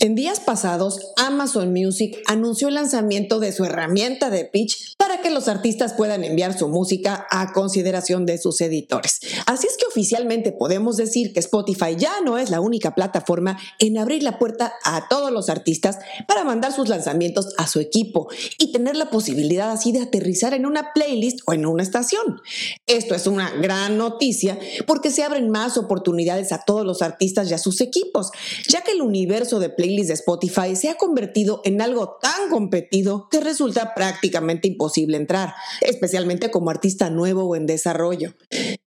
En días pasados, Amazon Music anunció el lanzamiento de su herramienta de pitch para que los artistas puedan enviar su música a consideración de sus editores. Así es que oficialmente podemos decir que Spotify ya no es la única plataforma en abrir la puerta a todos los artistas para mandar sus lanzamientos a su equipo y tener la posibilidad así de aterrizar en una playlist o en una estación. Esto es una gran noticia porque se abren más oportunidades a todos los artistas y a sus equipos, ya que el universo de playlist de Spotify se ha convertido en algo tan competido que resulta prácticamente imposible entrar, especialmente como artista nuevo o en desarrollo.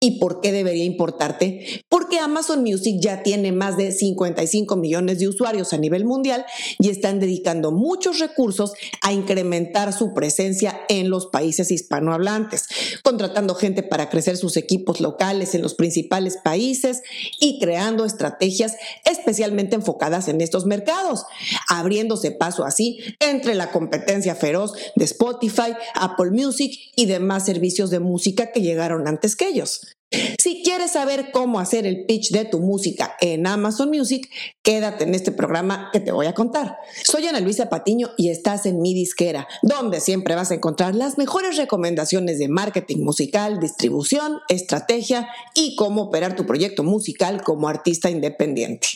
¿Y por qué debería importarte? Porque Amazon Music ya tiene más de 55 millones de usuarios a nivel mundial y están dedicando muchos recursos a incrementar su presencia en los países hispanohablantes, contratando gente para crecer sus equipos locales en los principales países y creando estrategias especialmente enfocadas en estos mercados, abriéndose paso así entre la competencia feroz de Spotify, Apple Music y demás servicios de música que llegaron antes que ellos. Si quieres saber cómo hacer el pitch de tu música en Amazon Music, quédate en este programa que te voy a contar. Soy Ana Luisa Patiño y estás en mi disquera, donde siempre vas a encontrar las mejores recomendaciones de marketing musical, distribución, estrategia y cómo operar tu proyecto musical como artista independiente.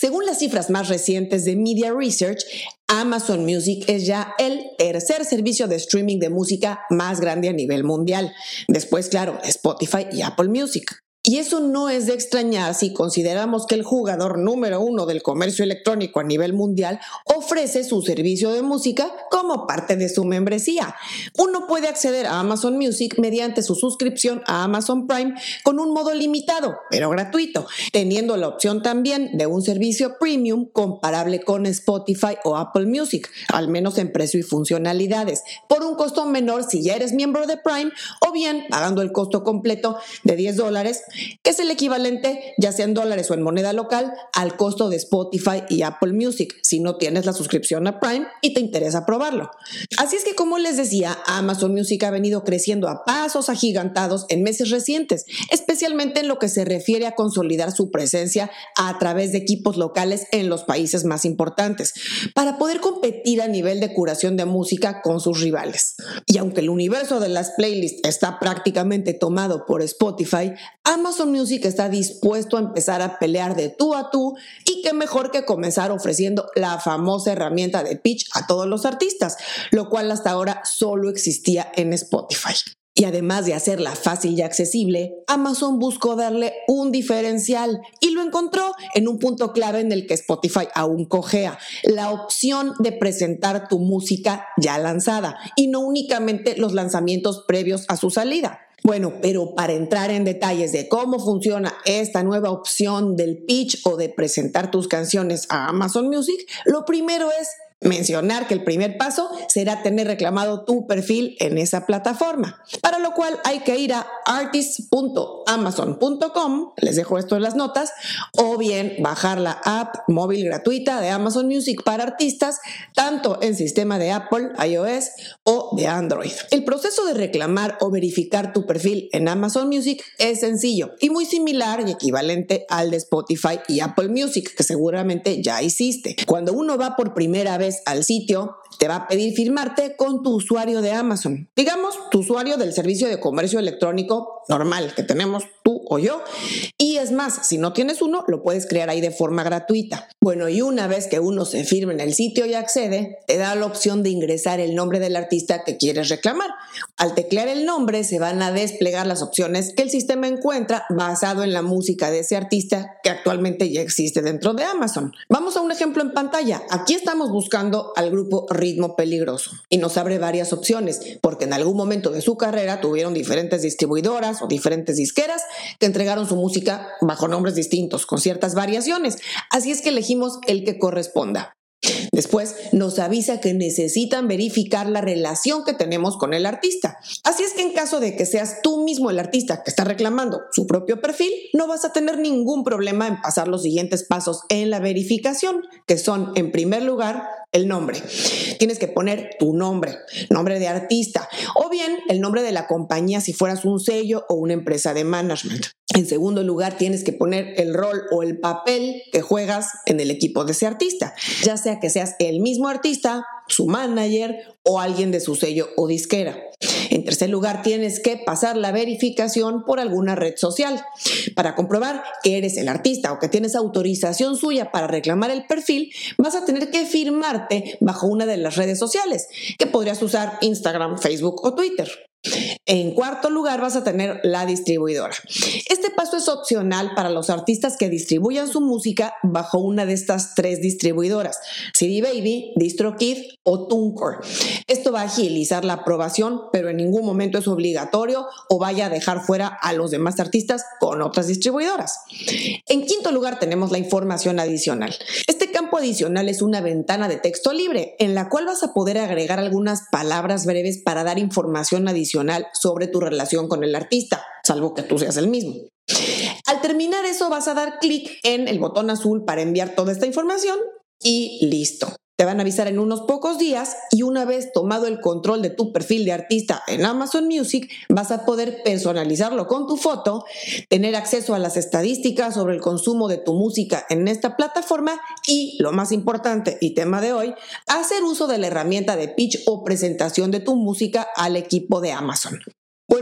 Según las cifras más recientes de Media Research, Amazon Music es ya el tercer servicio de streaming de música más grande a nivel mundial. Después, claro, Spotify y Apple Music. Y eso no es de extrañar si consideramos que el jugador número uno del comercio electrónico a nivel mundial ofrece su servicio de música como parte de su membresía. Uno puede acceder a Amazon Music mediante su suscripción a Amazon Prime con un modo limitado, pero gratuito, teniendo la opción también de un servicio premium comparable con Spotify o Apple Music, al menos en precio y funcionalidades, por un costo menor si ya eres miembro de Prime o bien pagando el costo completo de 10 dólares que es el equivalente, ya sea en dólares o en moneda local, al costo de Spotify y Apple Music, si no tienes la suscripción a Prime y te interesa probarlo. Así es que, como les decía, Amazon Music ha venido creciendo a pasos agigantados en meses recientes, especialmente en lo que se refiere a consolidar su presencia a través de equipos locales en los países más importantes, para poder competir a nivel de curación de música con sus rivales. Y aunque el universo de las playlists está prácticamente tomado por Spotify, Amazon Music está dispuesto a empezar a pelear de tú a tú y qué mejor que comenzar ofreciendo la famosa herramienta de pitch a todos los artistas, lo cual hasta ahora solo existía en Spotify. Y además de hacerla fácil y accesible, Amazon buscó darle un diferencial y lo encontró en un punto clave en el que Spotify aún cojea, la opción de presentar tu música ya lanzada y no únicamente los lanzamientos previos a su salida. Bueno, pero para entrar en detalles de cómo funciona esta nueva opción del pitch o de presentar tus canciones a Amazon Music, lo primero es mencionar que el primer paso será tener reclamado tu perfil en esa plataforma, para lo cual hay que ir a artist.amazon.com, les dejo esto en las notas, o bien bajar la app móvil gratuita de Amazon Music para artistas, tanto en sistema de Apple, iOS o de Android. El proceso de reclamar o verificar tu perfil en Amazon Music es sencillo y muy similar y equivalente al de Spotify y Apple Music, que seguramente ya hiciste. Cuando uno va por primera vez al sitio, te va a pedir firmarte con tu usuario de Amazon. Digamos, tu usuario del servicio de comercio electrónico normal que tenemos tú o yo. Y es más, si no tienes uno, lo puedes crear ahí de forma gratuita. Bueno, y una vez que uno se firme en el sitio y accede, te da la opción de ingresar el nombre del artista que quieres reclamar. Al teclear el nombre, se van a desplegar las opciones que el sistema encuentra basado en la música de ese artista que actualmente ya existe dentro de Amazon. Vamos a un ejemplo en pantalla. Aquí estamos buscando al grupo Ritmo Peligroso y nos abre varias opciones porque en algún momento de su carrera tuvieron diferentes distribuidoras o diferentes disqueras que entregaron su música bajo nombres distintos con ciertas variaciones. Así es que elegimos el que corresponda. Después nos avisa que necesitan verificar la relación que tenemos con el artista. Así es que en caso de que seas tú mismo el artista que está reclamando su propio perfil, no vas a tener ningún problema en pasar los siguientes pasos en la verificación, que son en primer lugar el nombre. Tienes que poner tu nombre, nombre de artista, o bien el nombre de la compañía si fueras un sello o una empresa de management. En segundo lugar, tienes que poner el rol o el papel que juegas en el equipo de ese artista, ya sea que el mismo artista, su manager o alguien de su sello o disquera. En tercer lugar, tienes que pasar la verificación por alguna red social. Para comprobar que eres el artista o que tienes autorización suya para reclamar el perfil, vas a tener que firmarte bajo una de las redes sociales, que podrías usar Instagram, Facebook o Twitter. En cuarto lugar vas a tener la distribuidora. Este paso es opcional para los artistas que distribuyan su música bajo una de estas tres distribuidoras, CD Baby, DistroKid o TuneCore. Esto va a agilizar la aprobación, pero en ningún momento es obligatorio o vaya a dejar fuera a los demás artistas con otras distribuidoras. En quinto lugar tenemos la información adicional. Este campo adicional es una ventana de texto libre en la cual vas a poder agregar algunas palabras breves para dar información adicional sobre tu relación con el artista, salvo que tú seas el mismo. Al terminar eso vas a dar clic en el botón azul para enviar toda esta información y listo. Te van a avisar en unos pocos días y una vez tomado el control de tu perfil de artista en Amazon Music, vas a poder personalizarlo con tu foto, tener acceso a las estadísticas sobre el consumo de tu música en esta plataforma y, lo más importante y tema de hoy, hacer uso de la herramienta de pitch o presentación de tu música al equipo de Amazon.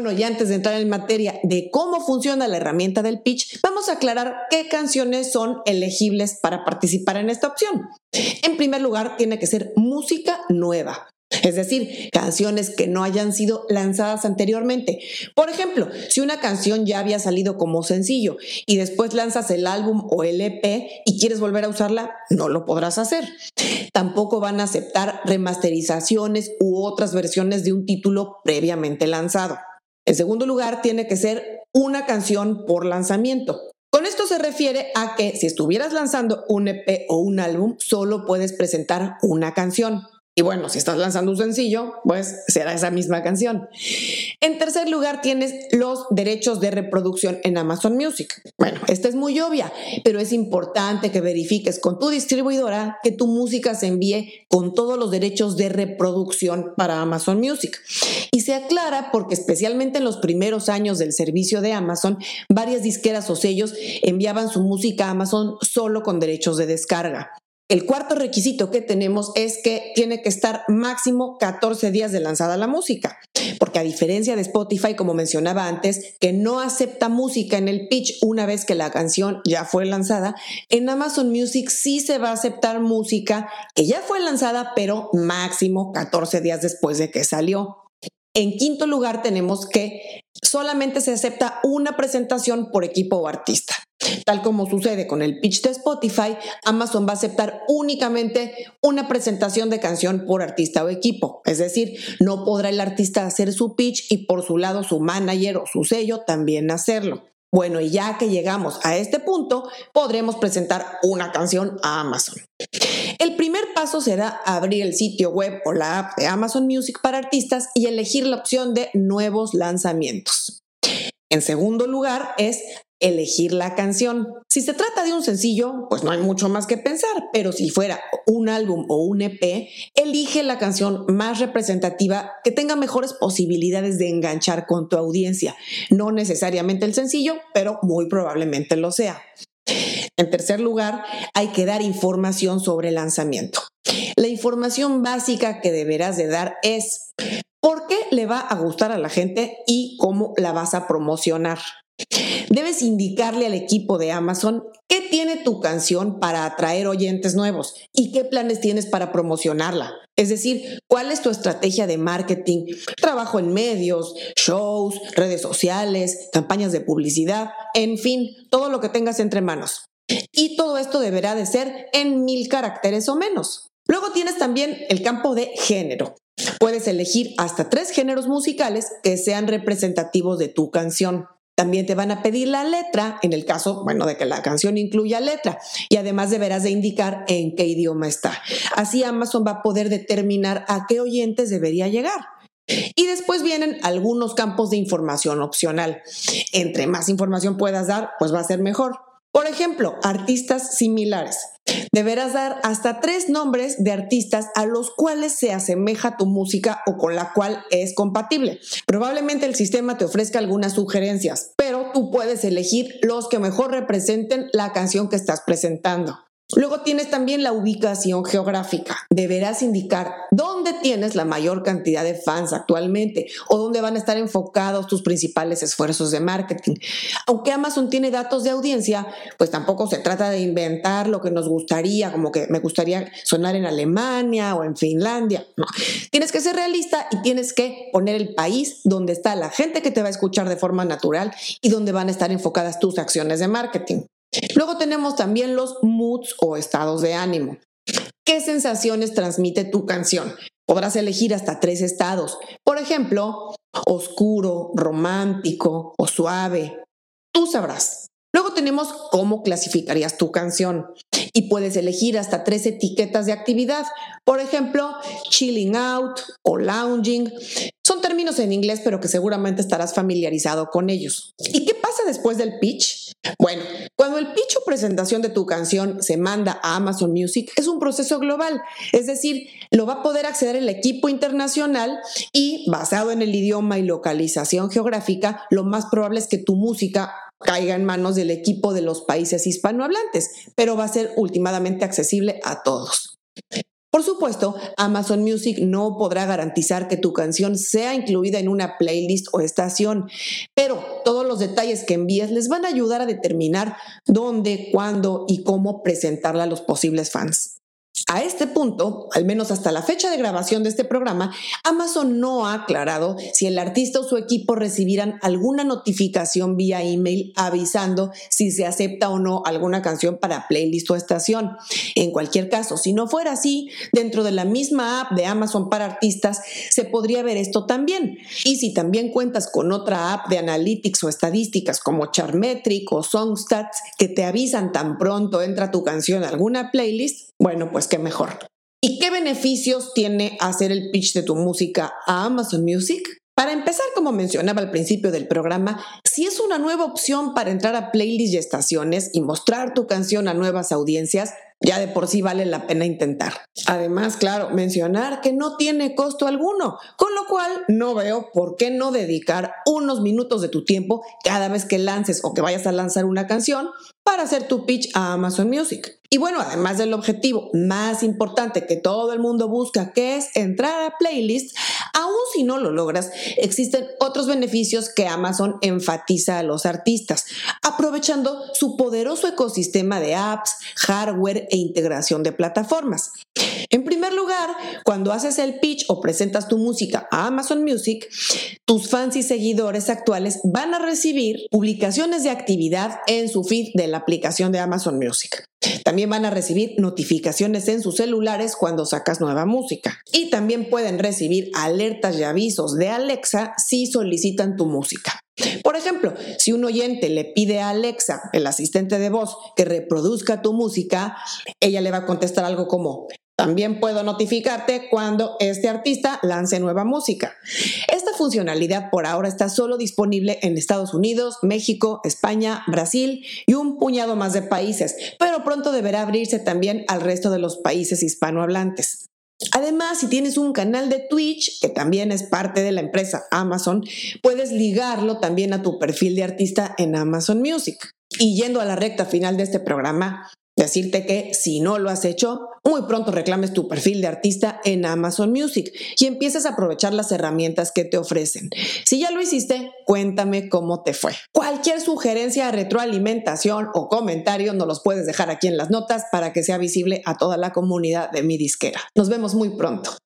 Bueno, y antes de entrar en materia de cómo funciona la herramienta del pitch, vamos a aclarar qué canciones son elegibles para participar en esta opción. En primer lugar, tiene que ser música nueva. Es decir, canciones que no hayan sido lanzadas anteriormente. Por ejemplo, si una canción ya había salido como sencillo y después lanzas el álbum o el EP y quieres volver a usarla, no lo podrás hacer. Tampoco van a aceptar remasterizaciones u otras versiones de un título previamente lanzado. En segundo lugar, tiene que ser una canción por lanzamiento. Con esto se refiere a que si estuvieras lanzando un EP o un álbum, solo puedes presentar una canción. Y bueno, si estás lanzando un sencillo, pues será esa misma canción. En tercer lugar, tienes los derechos de reproducción en Amazon Music. Bueno, esta es muy obvia, pero es importante que verifiques con tu distribuidora que tu música se envíe con todos los derechos de reproducción para Amazon Music. Y se aclara porque especialmente en los primeros años del servicio de Amazon, varias disqueras o sellos enviaban su música a Amazon solo con derechos de descarga. El cuarto requisito que tenemos es que tiene que estar máximo 14 días de lanzada la música, porque a diferencia de Spotify, como mencionaba antes, que no acepta música en el pitch una vez que la canción ya fue lanzada, en Amazon Music sí se va a aceptar música que ya fue lanzada, pero máximo 14 días después de que salió. En quinto lugar tenemos que solamente se acepta una presentación por equipo o artista. Tal como sucede con el pitch de Spotify, Amazon va a aceptar únicamente una presentación de canción por artista o equipo. Es decir, no podrá el artista hacer su pitch y por su lado su manager o su sello también hacerlo. Bueno, y ya que llegamos a este punto, podremos presentar una canción a Amazon. El primer paso será abrir el sitio web o la app de Amazon Music para artistas y elegir la opción de nuevos lanzamientos. En segundo lugar es elegir la canción. Si se trata de un sencillo, pues no hay mucho más que pensar, pero si fuera un álbum o un EP, elige la canción más representativa que tenga mejores posibilidades de enganchar con tu audiencia. No necesariamente el sencillo, pero muy probablemente lo sea. En tercer lugar, hay que dar información sobre el lanzamiento. La información básica que deberás de dar es por qué le va a gustar a la gente y cómo la vas a promocionar. Debes indicarle al equipo de Amazon qué tiene tu canción para atraer oyentes nuevos y qué planes tienes para promocionarla. Es decir, cuál es tu estrategia de marketing, trabajo en medios, shows, redes sociales, campañas de publicidad, en fin, todo lo que tengas entre manos. Y todo esto deberá de ser en mil caracteres o menos. Luego tienes también el campo de género. Puedes elegir hasta tres géneros musicales que sean representativos de tu canción. También te van a pedir la letra, en el caso, bueno, de que la canción incluya letra. Y además deberás de indicar en qué idioma está. Así Amazon va a poder determinar a qué oyentes debería llegar. Y después vienen algunos campos de información opcional. Entre más información puedas dar, pues va a ser mejor. Por ejemplo, artistas similares. Deberás dar hasta tres nombres de artistas a los cuales se asemeja tu música o con la cual es compatible. Probablemente el sistema te ofrezca algunas sugerencias, pero tú puedes elegir los que mejor representen la canción que estás presentando. Luego tienes también la ubicación geográfica. Deberás indicar dónde tienes la mayor cantidad de fans actualmente o dónde van a estar enfocados tus principales esfuerzos de marketing. Aunque Amazon tiene datos de audiencia, pues tampoco se trata de inventar lo que nos gustaría, como que me gustaría sonar en Alemania o en Finlandia. No, tienes que ser realista y tienes que poner el país donde está la gente que te va a escuchar de forma natural y donde van a estar enfocadas tus acciones de marketing. Luego tenemos también los moods o estados de ánimo. ¿Qué sensaciones transmite tu canción? Podrás elegir hasta tres estados. Por ejemplo, oscuro, romántico o suave. Tú sabrás. Luego tenemos cómo clasificarías tu canción y puedes elegir hasta tres etiquetas de actividad. Por ejemplo, chilling out o lounging. Son términos en inglés, pero que seguramente estarás familiarizado con ellos. ¿Y qué pasa después del pitch? Bueno, cuando el pitch o presentación de tu canción se manda a Amazon Music, es un proceso global, es decir, lo va a poder acceder el equipo internacional y basado en el idioma y localización geográfica, lo más probable es que tu música caiga en manos del equipo de los países hispanohablantes, pero va a ser últimamente accesible a todos. Por supuesto, Amazon Music no podrá garantizar que tu canción sea incluida en una playlist o estación, pero todos los detalles que envíes les van a ayudar a determinar dónde, cuándo y cómo presentarla a los posibles fans. A este punto, al menos hasta la fecha de grabación de este programa, Amazon no ha aclarado si el artista o su equipo recibirán alguna notificación vía email avisando si se acepta o no alguna canción para playlist o estación. En cualquier caso, si no fuera así, dentro de la misma app de Amazon para artistas se podría ver esto también. Y si también cuentas con otra app de analytics o estadísticas como Charmetric o Songstats que te avisan tan pronto entra tu canción a alguna playlist, bueno, pues qué mejor. ¿Y qué beneficios tiene hacer el pitch de tu música a Amazon Music? Para empezar, como mencionaba al principio del programa, si es una nueva opción para entrar a playlists y estaciones y mostrar tu canción a nuevas audiencias, ya de por sí vale la pena intentar. Además, claro, mencionar que no tiene costo alguno, con lo cual no veo por qué no dedicar unos minutos de tu tiempo cada vez que lances o que vayas a lanzar una canción para hacer tu pitch a Amazon Music. Y bueno, además del objetivo más importante que todo el mundo busca, que es entrar a playlists, aún si no lo logras, existen otros beneficios que Amazon enfatiza a los artistas, aprovechando su poderoso ecosistema de apps, hardware e integración de plataformas. En primer lugar, cuando haces el pitch o presentas tu música a Amazon Music, tus fans y seguidores actuales van a recibir publicaciones de actividad en su feed de la aplicación de Amazon Music. También van a recibir notificaciones en sus celulares cuando sacas nueva música. Y también pueden recibir alertas y avisos de Alexa si solicitan tu música. Por ejemplo, si un oyente le pide a Alexa, el asistente de voz, que reproduzca tu música, ella le va a contestar algo como, también puedo notificarte cuando este artista lance nueva música. Esta funcionalidad por ahora está solo disponible en Estados Unidos, México, España, Brasil y un puñado más de países, pero pronto deberá abrirse también al resto de los países hispanohablantes. Además, si tienes un canal de Twitch, que también es parte de la empresa Amazon, puedes ligarlo también a tu perfil de artista en Amazon Music. Y yendo a la recta final de este programa, Decirte que si no lo has hecho, muy pronto reclames tu perfil de artista en Amazon Music y empieces a aprovechar las herramientas que te ofrecen. Si ya lo hiciste, cuéntame cómo te fue. Cualquier sugerencia, retroalimentación o comentario nos los puedes dejar aquí en las notas para que sea visible a toda la comunidad de mi disquera. Nos vemos muy pronto.